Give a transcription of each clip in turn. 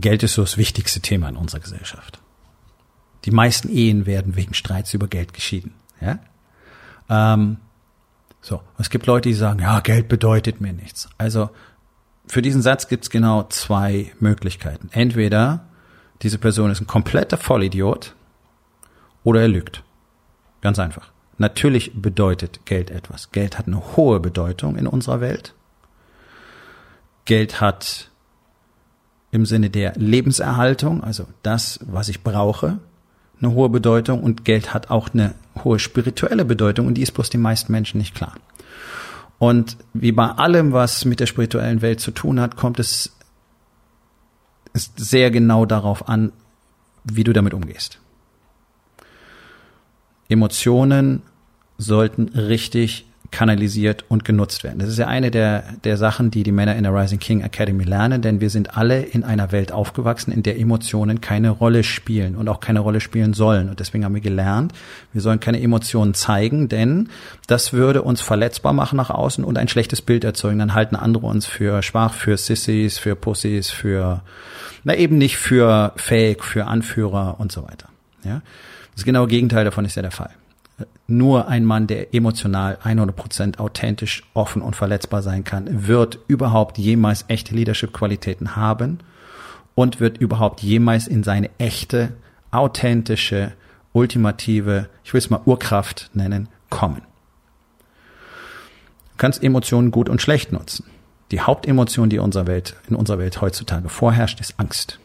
Geld ist so das wichtigste Thema in unserer Gesellschaft. Die meisten Ehen werden wegen Streits über Geld geschieden. Ja? Ähm, so, es gibt Leute, die sagen, ja, Geld bedeutet mir nichts. Also für diesen Satz gibt es genau zwei Möglichkeiten. Entweder diese Person ist ein kompletter Vollidiot oder er lügt. Ganz einfach. Natürlich bedeutet Geld etwas. Geld hat eine hohe Bedeutung in unserer Welt. Geld hat im Sinne der Lebenserhaltung, also das, was ich brauche, eine hohe Bedeutung und Geld hat auch eine hohe spirituelle Bedeutung und die ist bloß den meisten Menschen nicht klar. Und wie bei allem, was mit der spirituellen Welt zu tun hat, kommt es ist sehr genau darauf an, wie du damit umgehst. Emotionen sollten richtig kanalisiert und genutzt werden. Das ist ja eine der, der Sachen, die die Männer in der Rising King Academy lernen, denn wir sind alle in einer Welt aufgewachsen, in der Emotionen keine Rolle spielen und auch keine Rolle spielen sollen. Und deswegen haben wir gelernt, wir sollen keine Emotionen zeigen, denn das würde uns verletzbar machen nach außen und ein schlechtes Bild erzeugen. Dann halten andere uns für schwach, für Sissies, für Pussys, für, na eben nicht für Fake, für Anführer und so weiter. Ja. Das genaue Gegenteil davon ist ja der Fall nur ein Mann, der emotional 100% authentisch, offen und verletzbar sein kann, wird überhaupt jemals echte Leadership-Qualitäten haben und wird überhaupt jemals in seine echte, authentische, ultimative, ich will es mal Urkraft nennen, kommen. Du kannst Emotionen gut und schlecht nutzen. Die Hauptemotion, die unserer Welt, in unserer Welt heutzutage vorherrscht, ist Angst.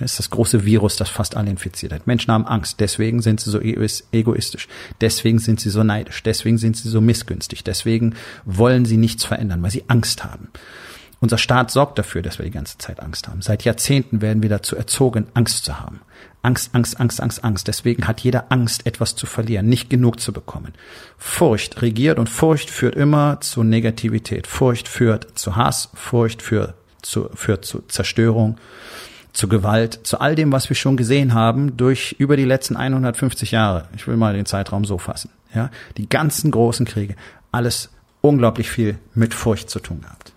Das ist das große Virus, das fast alle infiziert hat. Menschen haben Angst, deswegen sind sie so egoistisch, deswegen sind sie so neidisch, deswegen sind sie so missgünstig, deswegen wollen sie nichts verändern, weil sie Angst haben. Unser Staat sorgt dafür, dass wir die ganze Zeit Angst haben. Seit Jahrzehnten werden wir dazu erzogen, Angst zu haben. Angst, Angst, Angst, Angst, Angst. Deswegen hat jeder Angst, etwas zu verlieren, nicht genug zu bekommen. Furcht regiert und Furcht führt immer zu Negativität. Furcht führt zu Hass, Furcht führt zu, führt zu Zerstörung zu Gewalt, zu all dem, was wir schon gesehen haben durch über die letzten 150 Jahre. Ich will mal den Zeitraum so fassen. Ja, die ganzen großen Kriege, alles unglaublich viel mit Furcht zu tun gehabt.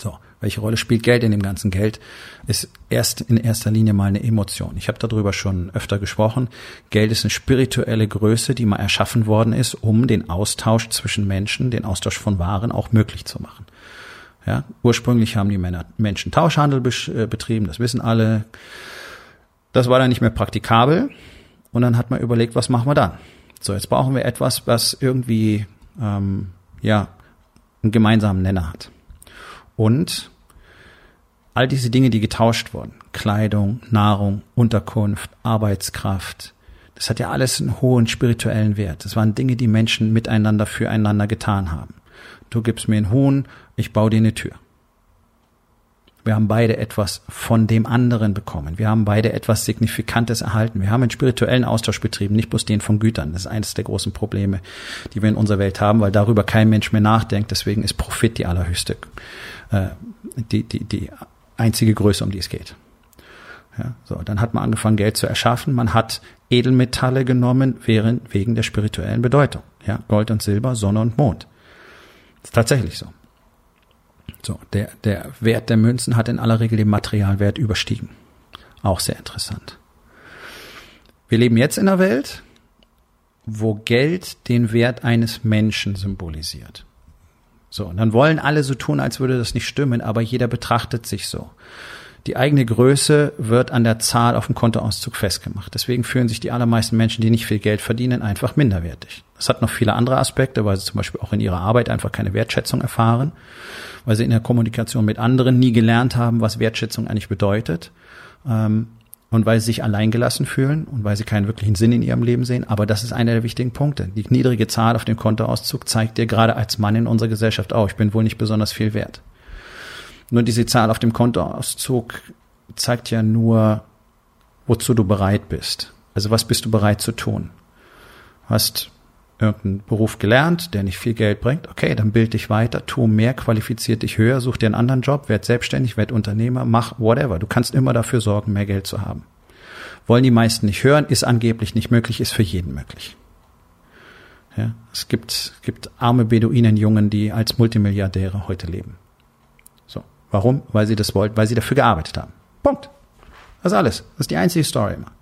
So, welche Rolle spielt Geld in dem ganzen Geld? Ist erst in erster Linie mal eine Emotion. Ich habe darüber schon öfter gesprochen. Geld ist eine spirituelle Größe, die mal erschaffen worden ist, um den Austausch zwischen Menschen, den Austausch von Waren auch möglich zu machen. Ja, ursprünglich haben die Männer Menschen Tauschhandel äh, betrieben, das wissen alle. Das war dann nicht mehr praktikabel. Und dann hat man überlegt, was machen wir dann? So, jetzt brauchen wir etwas, was irgendwie ähm, ja einen gemeinsamen Nenner hat. Und all diese Dinge, die getauscht wurden, Kleidung, Nahrung, Unterkunft, Arbeitskraft, das hat ja alles einen hohen spirituellen Wert. Das waren Dinge, die Menschen miteinander füreinander getan haben. Du gibst mir einen Huhn, ich baue dir eine Tür. Wir haben beide etwas von dem anderen bekommen. Wir haben beide etwas Signifikantes erhalten. Wir haben einen spirituellen Austausch betrieben, nicht bloß den von Gütern. Das ist eines der großen Probleme, die wir in unserer Welt haben, weil darüber kein Mensch mehr nachdenkt. Deswegen ist Profit die allerhöchste, äh, die, die, die einzige Größe, um die es geht. Ja, so, dann hat man angefangen, Geld zu erschaffen. Man hat Edelmetalle genommen, während, wegen der spirituellen Bedeutung. Ja, Gold und Silber, Sonne und Mond. Ist tatsächlich so. So, der, der Wert der Münzen hat in aller Regel den Materialwert überstiegen. Auch sehr interessant. Wir leben jetzt in einer Welt, wo Geld den Wert eines Menschen symbolisiert. So, und dann wollen alle so tun, als würde das nicht stimmen, aber jeder betrachtet sich so. Die eigene Größe wird an der Zahl auf dem Kontoauszug festgemacht. Deswegen fühlen sich die allermeisten Menschen, die nicht viel Geld verdienen, einfach minderwertig. Das hat noch viele andere Aspekte, weil sie zum Beispiel auch in ihrer Arbeit einfach keine Wertschätzung erfahren, weil sie in der Kommunikation mit anderen nie gelernt haben, was Wertschätzung eigentlich bedeutet. Ähm, und weil sie sich alleingelassen fühlen und weil sie keinen wirklichen Sinn in ihrem Leben sehen. Aber das ist einer der wichtigen Punkte. Die niedrige Zahl auf dem Kontoauszug zeigt dir gerade als Mann in unserer Gesellschaft auch, ich bin wohl nicht besonders viel wert. Nur diese Zahl auf dem Kontoauszug zeigt ja nur, wozu du bereit bist. Also was bist du bereit zu tun? Hast irgendeinen Beruf gelernt, der nicht viel Geld bringt, okay, dann bild dich weiter, tu mehr, qualifiziert dich höher, such dir einen anderen Job, werd selbstständig, werd Unternehmer, mach whatever. Du kannst immer dafür sorgen, mehr Geld zu haben. Wollen die meisten nicht hören, ist angeblich nicht möglich, ist für jeden möglich. Ja, es gibt, gibt arme Beduinenjungen, die als Multimilliardäre heute leben. Warum? Weil sie das wollten, weil sie dafür gearbeitet haben. Punkt. Das ist alles. Das ist die einzige Story immer.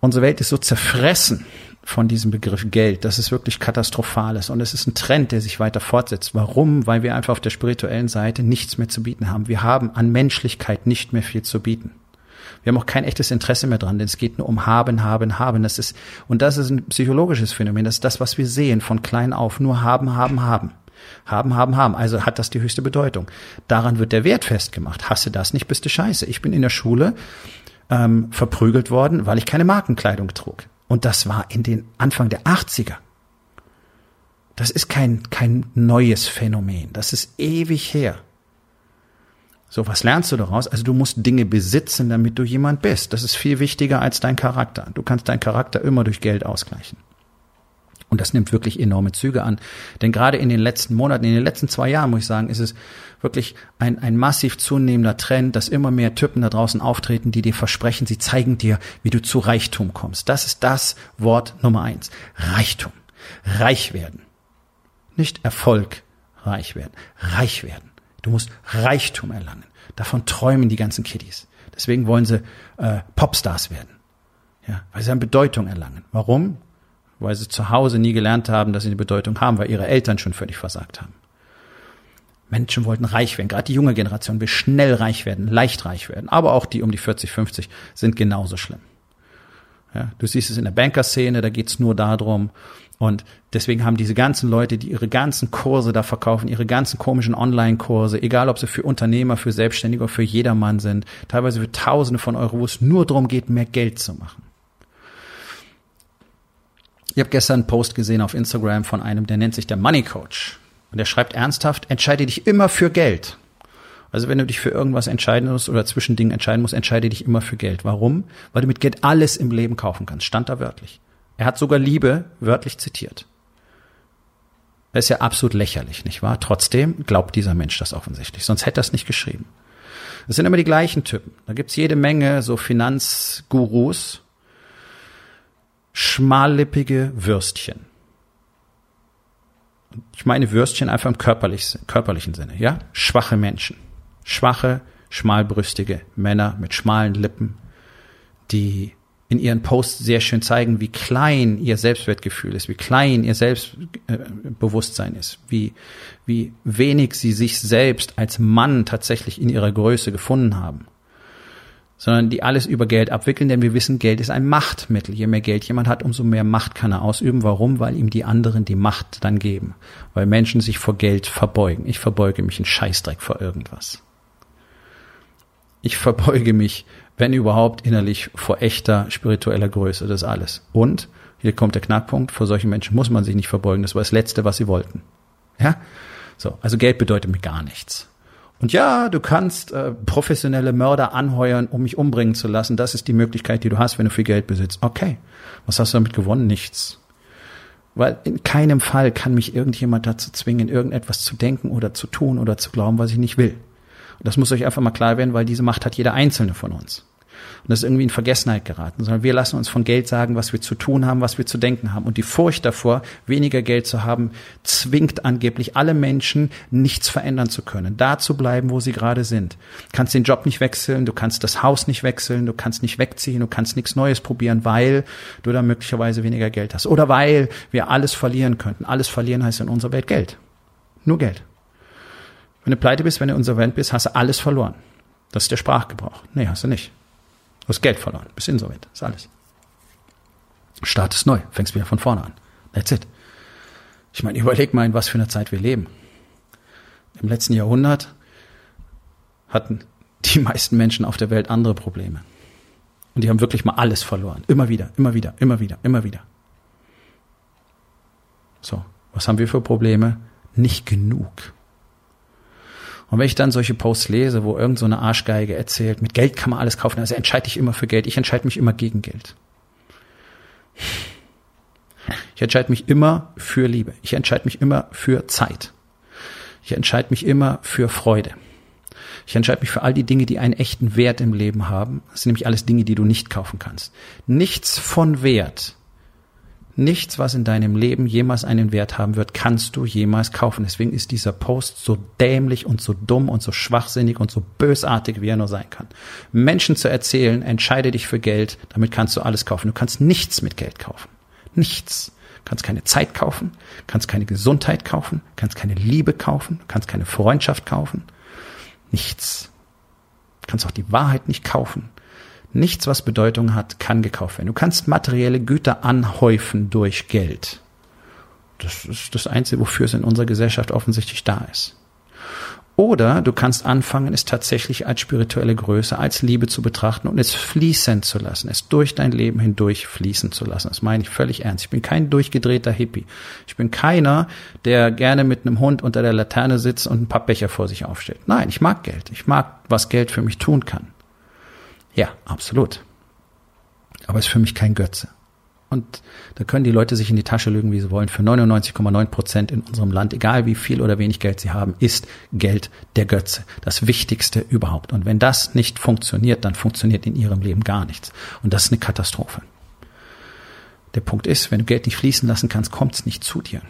Unsere Welt ist so zerfressen von diesem Begriff Geld, dass es wirklich katastrophal ist. Und es ist ein Trend, der sich weiter fortsetzt. Warum? Weil wir einfach auf der spirituellen Seite nichts mehr zu bieten haben. Wir haben an Menschlichkeit nicht mehr viel zu bieten. Wir haben auch kein echtes Interesse mehr dran, denn es geht nur um haben, haben, haben. Das ist, und das ist ein psychologisches Phänomen. Das ist das, was wir sehen von klein auf. Nur haben, haben, haben. Haben, haben, haben. Also hat das die höchste Bedeutung. Daran wird der Wert festgemacht. Hasse das nicht, bist du scheiße. Ich bin in der Schule ähm, verprügelt worden, weil ich keine Markenkleidung trug. Und das war in den Anfang der 80er. Das ist kein, kein neues Phänomen. Das ist ewig her. So, was lernst du daraus? Also du musst Dinge besitzen, damit du jemand bist. Das ist viel wichtiger als dein Charakter. Du kannst deinen Charakter immer durch Geld ausgleichen. Und das nimmt wirklich enorme Züge an. Denn gerade in den letzten Monaten, in den letzten zwei Jahren, muss ich sagen, ist es wirklich ein, ein massiv zunehmender Trend, dass immer mehr Typen da draußen auftreten, die dir versprechen, sie zeigen dir, wie du zu Reichtum kommst. Das ist das Wort Nummer eins. Reichtum. Reich werden. Nicht Erfolg reich werden. Reich werden. Du musst Reichtum erlangen. Davon träumen die ganzen Kiddies. Deswegen wollen sie äh, Popstars werden. Ja, weil sie an Bedeutung erlangen. Warum? Weil sie zu Hause nie gelernt haben, dass sie eine Bedeutung haben, weil ihre Eltern schon völlig versagt haben. Menschen wollten reich werden, gerade die junge Generation will schnell reich werden, leicht reich werden, aber auch die um die 40, 50 sind genauso schlimm. Ja, du siehst es in der Bankerszene, da geht's nur darum. Und deswegen haben diese ganzen Leute, die ihre ganzen Kurse da verkaufen, ihre ganzen komischen Online-Kurse, egal ob sie für Unternehmer, für Selbstständige oder für jedermann sind, teilweise für Tausende von Euro, wo es nur darum geht, mehr Geld zu machen. Ich habe gestern einen Post gesehen auf Instagram von einem, der nennt sich der Money Coach. Und der schreibt ernsthaft, entscheide dich immer für Geld. Also wenn du dich für irgendwas entscheiden musst oder zwischen Dingen entscheiden musst, entscheide dich immer für Geld. Warum? Weil du mit Geld alles im Leben kaufen kannst. Stand da wörtlich. Er hat sogar Liebe wörtlich zitiert. Das ist ja absolut lächerlich, nicht wahr? Trotzdem glaubt dieser Mensch das offensichtlich. Sonst hätte er es nicht geschrieben. Es sind immer die gleichen Typen. Da gibt's jede Menge so Finanzgurus, schmallippige Würstchen. Ich meine Würstchen einfach im körperlich, körperlichen Sinne, ja? Schwache Menschen. Schwache, schmalbrüstige Männer mit schmalen Lippen, die in ihren Posts sehr schön zeigen, wie klein ihr Selbstwertgefühl ist, wie klein ihr Selbstbewusstsein ist, wie, wie wenig sie sich selbst als Mann tatsächlich in ihrer Größe gefunden haben sondern die alles über Geld abwickeln, denn wir wissen, Geld ist ein Machtmittel. Je mehr Geld jemand hat, umso mehr Macht kann er ausüben. Warum? Weil ihm die anderen die Macht dann geben. Weil Menschen sich vor Geld verbeugen. Ich verbeuge mich in Scheißdreck vor irgendwas. Ich verbeuge mich, wenn überhaupt, innerlich vor echter spiritueller Größe. Das alles. Und, hier kommt der Knackpunkt, vor solchen Menschen muss man sich nicht verbeugen. Das war das Letzte, was sie wollten. Ja? So. Also Geld bedeutet mir gar nichts. Und ja, du kannst äh, professionelle Mörder anheuern, um mich umbringen zu lassen. Das ist die Möglichkeit, die du hast, wenn du viel Geld besitzt. Okay. Was hast du damit gewonnen? Nichts. Weil in keinem Fall kann mich irgendjemand dazu zwingen, irgendetwas zu denken oder zu tun oder zu glauben, was ich nicht will. Und das muss euch einfach mal klar werden, weil diese Macht hat jeder Einzelne von uns und das ist irgendwie in Vergessenheit geraten, sondern wir lassen uns von Geld sagen, was wir zu tun haben, was wir zu denken haben. Und die Furcht davor, weniger Geld zu haben, zwingt angeblich alle Menschen, nichts verändern zu können, da zu bleiben, wo sie gerade sind. Du kannst den Job nicht wechseln, du kannst das Haus nicht wechseln, du kannst nicht wegziehen, du kannst nichts Neues probieren, weil du da möglicherweise weniger Geld hast. Oder weil wir alles verlieren könnten. Alles verlieren heißt in unserer Welt Geld. Nur Geld. Wenn du pleite bist, wenn du insolvent bist, hast du alles verloren. Das ist der Sprachgebrauch. Nee, hast du nicht. Du hast Geld verloren, bist insolvent, ist alles. Startest neu, fängst wieder von vorne an. That's it. Ich meine, überleg mal, in was für einer Zeit wir leben. Im letzten Jahrhundert hatten die meisten Menschen auf der Welt andere Probleme. Und die haben wirklich mal alles verloren. Immer wieder, immer wieder, immer wieder, immer wieder. So, was haben wir für Probleme? Nicht genug. Und wenn ich dann solche Posts lese, wo irgend so eine Arschgeige erzählt, mit Geld kann man alles kaufen, also entscheide ich immer für Geld, ich entscheide mich immer gegen Geld. Ich entscheide mich immer für Liebe. Ich entscheide mich immer für Zeit. Ich entscheide mich immer für Freude. Ich entscheide mich für all die Dinge, die einen echten Wert im Leben haben. Das sind nämlich alles Dinge, die du nicht kaufen kannst. Nichts von Wert, nichts, was in deinem Leben jemals einen Wert haben wird, kannst du jemals kaufen. Deswegen ist dieser Post so dämlich und so dumm und so schwachsinnig und so bösartig, wie er nur sein kann. Menschen zu erzählen, entscheide dich für Geld, damit kannst du alles kaufen. Du kannst nichts mit Geld kaufen. Nichts kannst keine Zeit kaufen, kannst keine Gesundheit kaufen, kannst keine Liebe kaufen, kannst keine Freundschaft kaufen, Nichts. Du kannst auch die Wahrheit nicht kaufen. Nichts, was Bedeutung hat, kann gekauft werden. Du kannst materielle Güter anhäufen durch Geld. Das ist das Einzige, wofür es in unserer Gesellschaft offensichtlich da ist. Oder du kannst anfangen, es tatsächlich als spirituelle Größe, als Liebe zu betrachten und es fließen zu lassen, es durch dein Leben hindurch fließen zu lassen. Das meine ich völlig ernst. Ich bin kein durchgedrehter Hippie. Ich bin keiner, der gerne mit einem Hund unter der Laterne sitzt und ein paar Becher vor sich aufstellt. Nein, ich mag Geld. Ich mag, was Geld für mich tun kann. Ja, absolut. Aber es ist für mich kein Götze. Und da können die Leute sich in die Tasche lügen, wie sie wollen. Für 99,9 Prozent in unserem Land, egal wie viel oder wenig Geld sie haben, ist Geld der Götze. Das Wichtigste überhaupt. Und wenn das nicht funktioniert, dann funktioniert in ihrem Leben gar nichts. Und das ist eine Katastrophe. Der Punkt ist, wenn du Geld nicht fließen lassen kannst, kommt es nicht zu dir.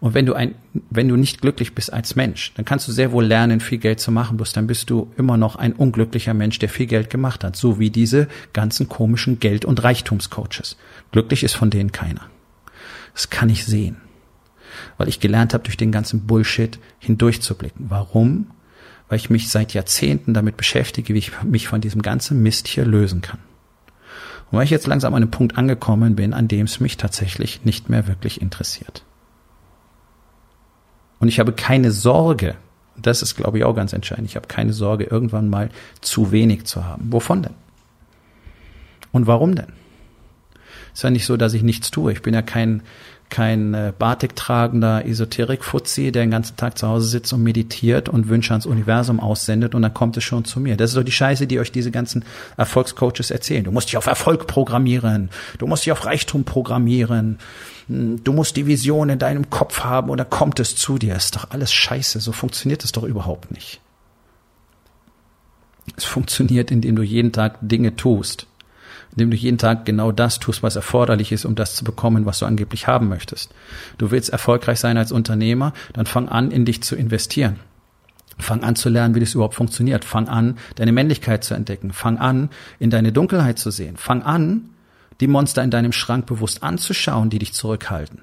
Und wenn du ein, wenn du nicht glücklich bist als Mensch, dann kannst du sehr wohl lernen, viel Geld zu machen, bloß dann bist du immer noch ein unglücklicher Mensch, der viel Geld gemacht hat, so wie diese ganzen komischen Geld- und Reichtumscoaches. Glücklich ist von denen keiner. Das kann ich sehen, weil ich gelernt habe, durch den ganzen Bullshit hindurchzublicken. Warum? Weil ich mich seit Jahrzehnten damit beschäftige, wie ich mich von diesem ganzen Mist hier lösen kann. Und weil ich jetzt langsam an einem Punkt angekommen bin, an dem es mich tatsächlich nicht mehr wirklich interessiert. Und ich habe keine Sorge, das ist, glaube ich, auch ganz entscheidend, ich habe keine Sorge, irgendwann mal zu wenig zu haben. Wovon denn? Und warum denn? Ist ja nicht so, dass ich nichts tue. Ich bin ja kein, kein äh, Batik-tragender Esoterik-Fuzzi, der den ganzen Tag zu Hause sitzt und meditiert und Wünsche ans Universum aussendet und dann kommt es schon zu mir. Das ist so die Scheiße, die euch diese ganzen Erfolgscoaches erzählen. Du musst dich auf Erfolg programmieren, du musst dich auf Reichtum programmieren, du musst die Vision in deinem Kopf haben und dann kommt es zu dir. ist doch alles Scheiße, so funktioniert es doch überhaupt nicht. Es funktioniert, indem du jeden Tag Dinge tust indem du jeden Tag genau das tust, was erforderlich ist, um das zu bekommen, was du angeblich haben möchtest. Du willst erfolgreich sein als Unternehmer, dann fang an, in dich zu investieren. Fang an zu lernen, wie das überhaupt funktioniert. Fang an, deine Männlichkeit zu entdecken. Fang an, in deine Dunkelheit zu sehen. Fang an, die Monster in deinem Schrank bewusst anzuschauen, die dich zurückhalten.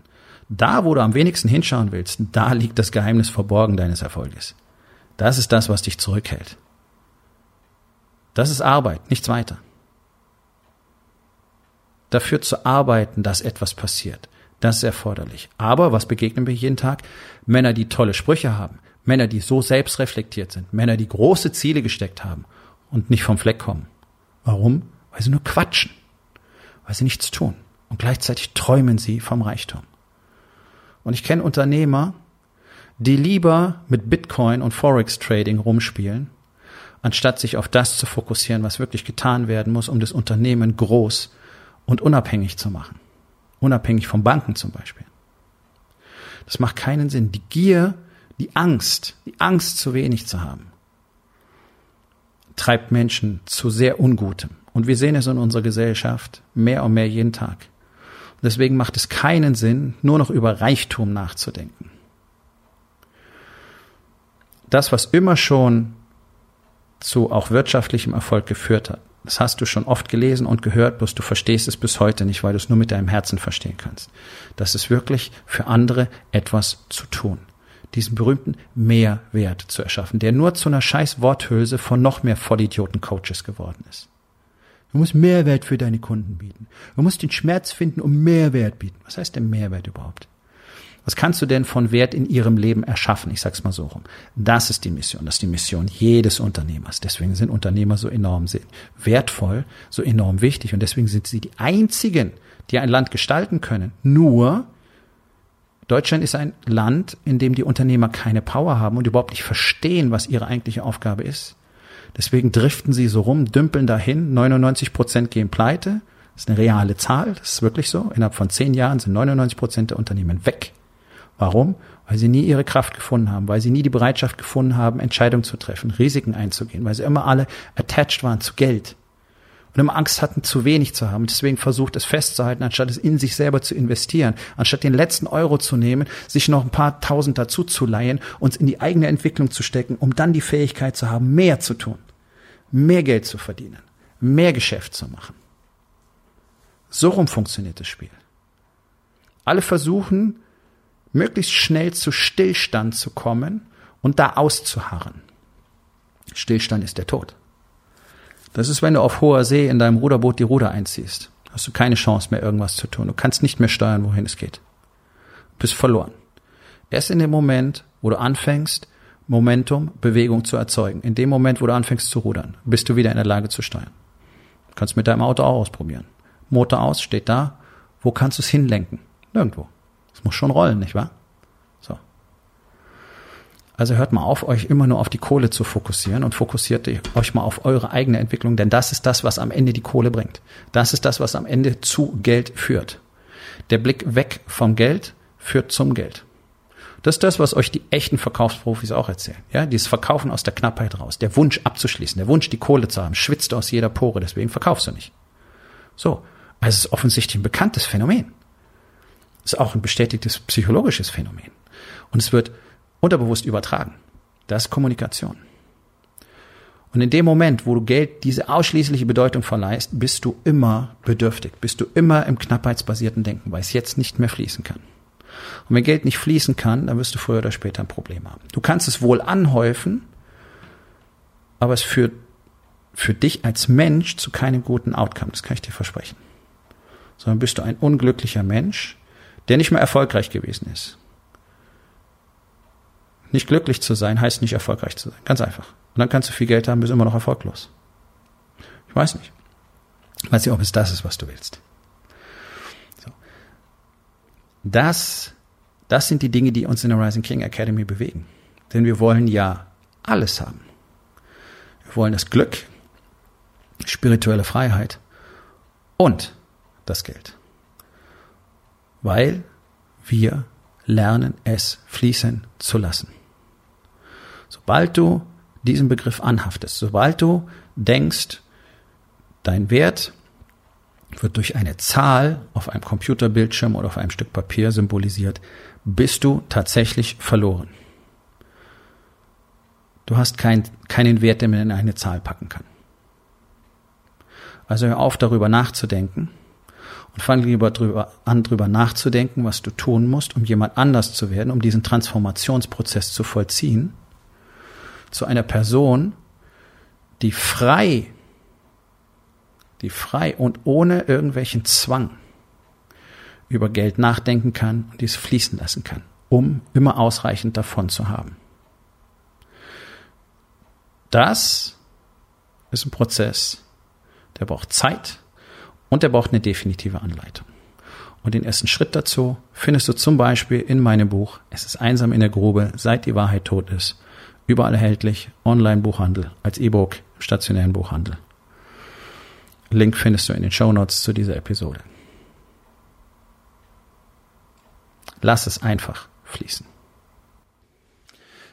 Da, wo du am wenigsten hinschauen willst, da liegt das Geheimnis verborgen deines Erfolges. Das ist das, was dich zurückhält. Das ist Arbeit, nichts weiter dafür zu arbeiten, dass etwas passiert. Das ist erforderlich. Aber was begegnen wir jeden Tag? Männer, die tolle Sprüche haben, Männer, die so selbstreflektiert sind, Männer, die große Ziele gesteckt haben und nicht vom Fleck kommen. Warum? Weil sie nur quatschen, weil sie nichts tun und gleichzeitig träumen sie vom Reichtum. Und ich kenne Unternehmer, die lieber mit Bitcoin und Forex Trading rumspielen, anstatt sich auf das zu fokussieren, was wirklich getan werden muss, um das Unternehmen groß und unabhängig zu machen. Unabhängig von Banken zum Beispiel. Das macht keinen Sinn. Die Gier, die Angst, die Angst zu wenig zu haben, treibt Menschen zu sehr Ungutem. Und wir sehen es in unserer Gesellschaft mehr und mehr jeden Tag. Und deswegen macht es keinen Sinn, nur noch über Reichtum nachzudenken. Das, was immer schon zu auch wirtschaftlichem Erfolg geführt hat, das hast du schon oft gelesen und gehört, bloß du verstehst es bis heute nicht, weil du es nur mit deinem Herzen verstehen kannst. Das ist wirklich für andere etwas zu tun. Diesen berühmten Mehrwert zu erschaffen, der nur zu einer scheiß Worthülse von noch mehr Vollidioten-Coaches geworden ist. Du musst Mehrwert für deine Kunden bieten. Du musst den Schmerz finden, um Mehrwert bieten. Was heißt denn Mehrwert überhaupt? Was kannst du denn von Wert in ihrem Leben erschaffen? Ich sag's mal so rum. Das ist die Mission. Das ist die Mission jedes Unternehmers. Deswegen sind Unternehmer so enorm wertvoll, so enorm wichtig. Und deswegen sind sie die einzigen, die ein Land gestalten können. Nur, Deutschland ist ein Land, in dem die Unternehmer keine Power haben und überhaupt nicht verstehen, was ihre eigentliche Aufgabe ist. Deswegen driften sie so rum, dümpeln dahin. 99 Prozent gehen pleite. Das ist eine reale Zahl. Das ist wirklich so. Innerhalb von zehn Jahren sind 99 Prozent der Unternehmen weg. Warum? Weil sie nie ihre Kraft gefunden haben, weil sie nie die Bereitschaft gefunden haben, Entscheidungen zu treffen, Risiken einzugehen, weil sie immer alle attached waren zu Geld und immer Angst hatten, zu wenig zu haben. Deswegen versucht es festzuhalten, anstatt es in sich selber zu investieren, anstatt den letzten Euro zu nehmen, sich noch ein paar Tausend dazu zu leihen, uns in die eigene Entwicklung zu stecken, um dann die Fähigkeit zu haben, mehr zu tun, mehr Geld zu verdienen, mehr Geschäft zu machen. So rum funktioniert das Spiel. Alle versuchen, möglichst schnell zu Stillstand zu kommen und da auszuharren. Stillstand ist der Tod. Das ist, wenn du auf hoher See in deinem Ruderboot die Ruder einziehst. Hast du keine Chance mehr, irgendwas zu tun. Du kannst nicht mehr steuern, wohin es geht. Du bist verloren. Erst in dem Moment, wo du anfängst, Momentum, Bewegung zu erzeugen. In dem Moment, wo du anfängst zu rudern, bist du wieder in der Lage zu steuern. Du kannst mit deinem Auto auch ausprobieren. Motor aus, steht da. Wo kannst du es hinlenken? Nirgendwo. Es muss schon rollen, nicht wahr? So. Also hört mal auf, euch immer nur auf die Kohle zu fokussieren und fokussiert euch mal auf eure eigene Entwicklung, denn das ist das, was am Ende die Kohle bringt. Das ist das, was am Ende zu Geld führt. Der Blick weg vom Geld führt zum Geld. Das ist das, was euch die echten Verkaufsprofis auch erzählen. Ja, dieses Verkaufen aus der Knappheit raus, der Wunsch abzuschließen, der Wunsch, die Kohle zu haben, schwitzt aus jeder Pore, deswegen verkaufst du nicht. So, also es ist offensichtlich ein bekanntes Phänomen ist auch ein bestätigtes psychologisches Phänomen. Und es wird unterbewusst übertragen. Das ist Kommunikation. Und in dem Moment, wo du Geld diese ausschließliche Bedeutung verleihst, bist du immer bedürftig, bist du immer im knappheitsbasierten Denken, weil es jetzt nicht mehr fließen kann. Und wenn Geld nicht fließen kann, dann wirst du früher oder später ein Problem haben. Du kannst es wohl anhäufen, aber es führt für dich als Mensch zu keinem guten Outcome, das kann ich dir versprechen. Sondern bist du ein unglücklicher Mensch, der nicht mehr erfolgreich gewesen ist. Nicht glücklich zu sein heißt nicht erfolgreich zu sein. Ganz einfach. Und dann kannst du viel Geld haben, bist immer noch erfolglos. Ich weiß nicht. Ich weiß nicht, ob es das ist, was du willst. So. Das, das sind die Dinge, die uns in der Rising King Academy bewegen. Denn wir wollen ja alles haben. Wir wollen das Glück, spirituelle Freiheit und das Geld weil wir lernen, es fließen zu lassen. Sobald du diesen Begriff anhaftest, sobald du denkst, dein Wert wird durch eine Zahl auf einem Computerbildschirm oder auf einem Stück Papier symbolisiert, bist du tatsächlich verloren. Du hast kein, keinen Wert, den man in eine Zahl packen kann. Also hör auf, darüber nachzudenken und fang lieber drüber an, drüber nachzudenken, was du tun musst, um jemand anders zu werden, um diesen Transformationsprozess zu vollziehen, zu einer Person, die frei, die frei und ohne irgendwelchen Zwang über Geld nachdenken kann und dies fließen lassen kann, um immer ausreichend davon zu haben. Das ist ein Prozess, der braucht Zeit, und er braucht eine definitive Anleitung. Und den ersten Schritt dazu findest du zum Beispiel in meinem Buch Es ist einsam in der Grube, seit die Wahrheit tot ist. Überall erhältlich, Online-Buchhandel, als E-Book, stationären Buchhandel. Link findest du in den Show Notes zu dieser Episode. Lass es einfach fließen.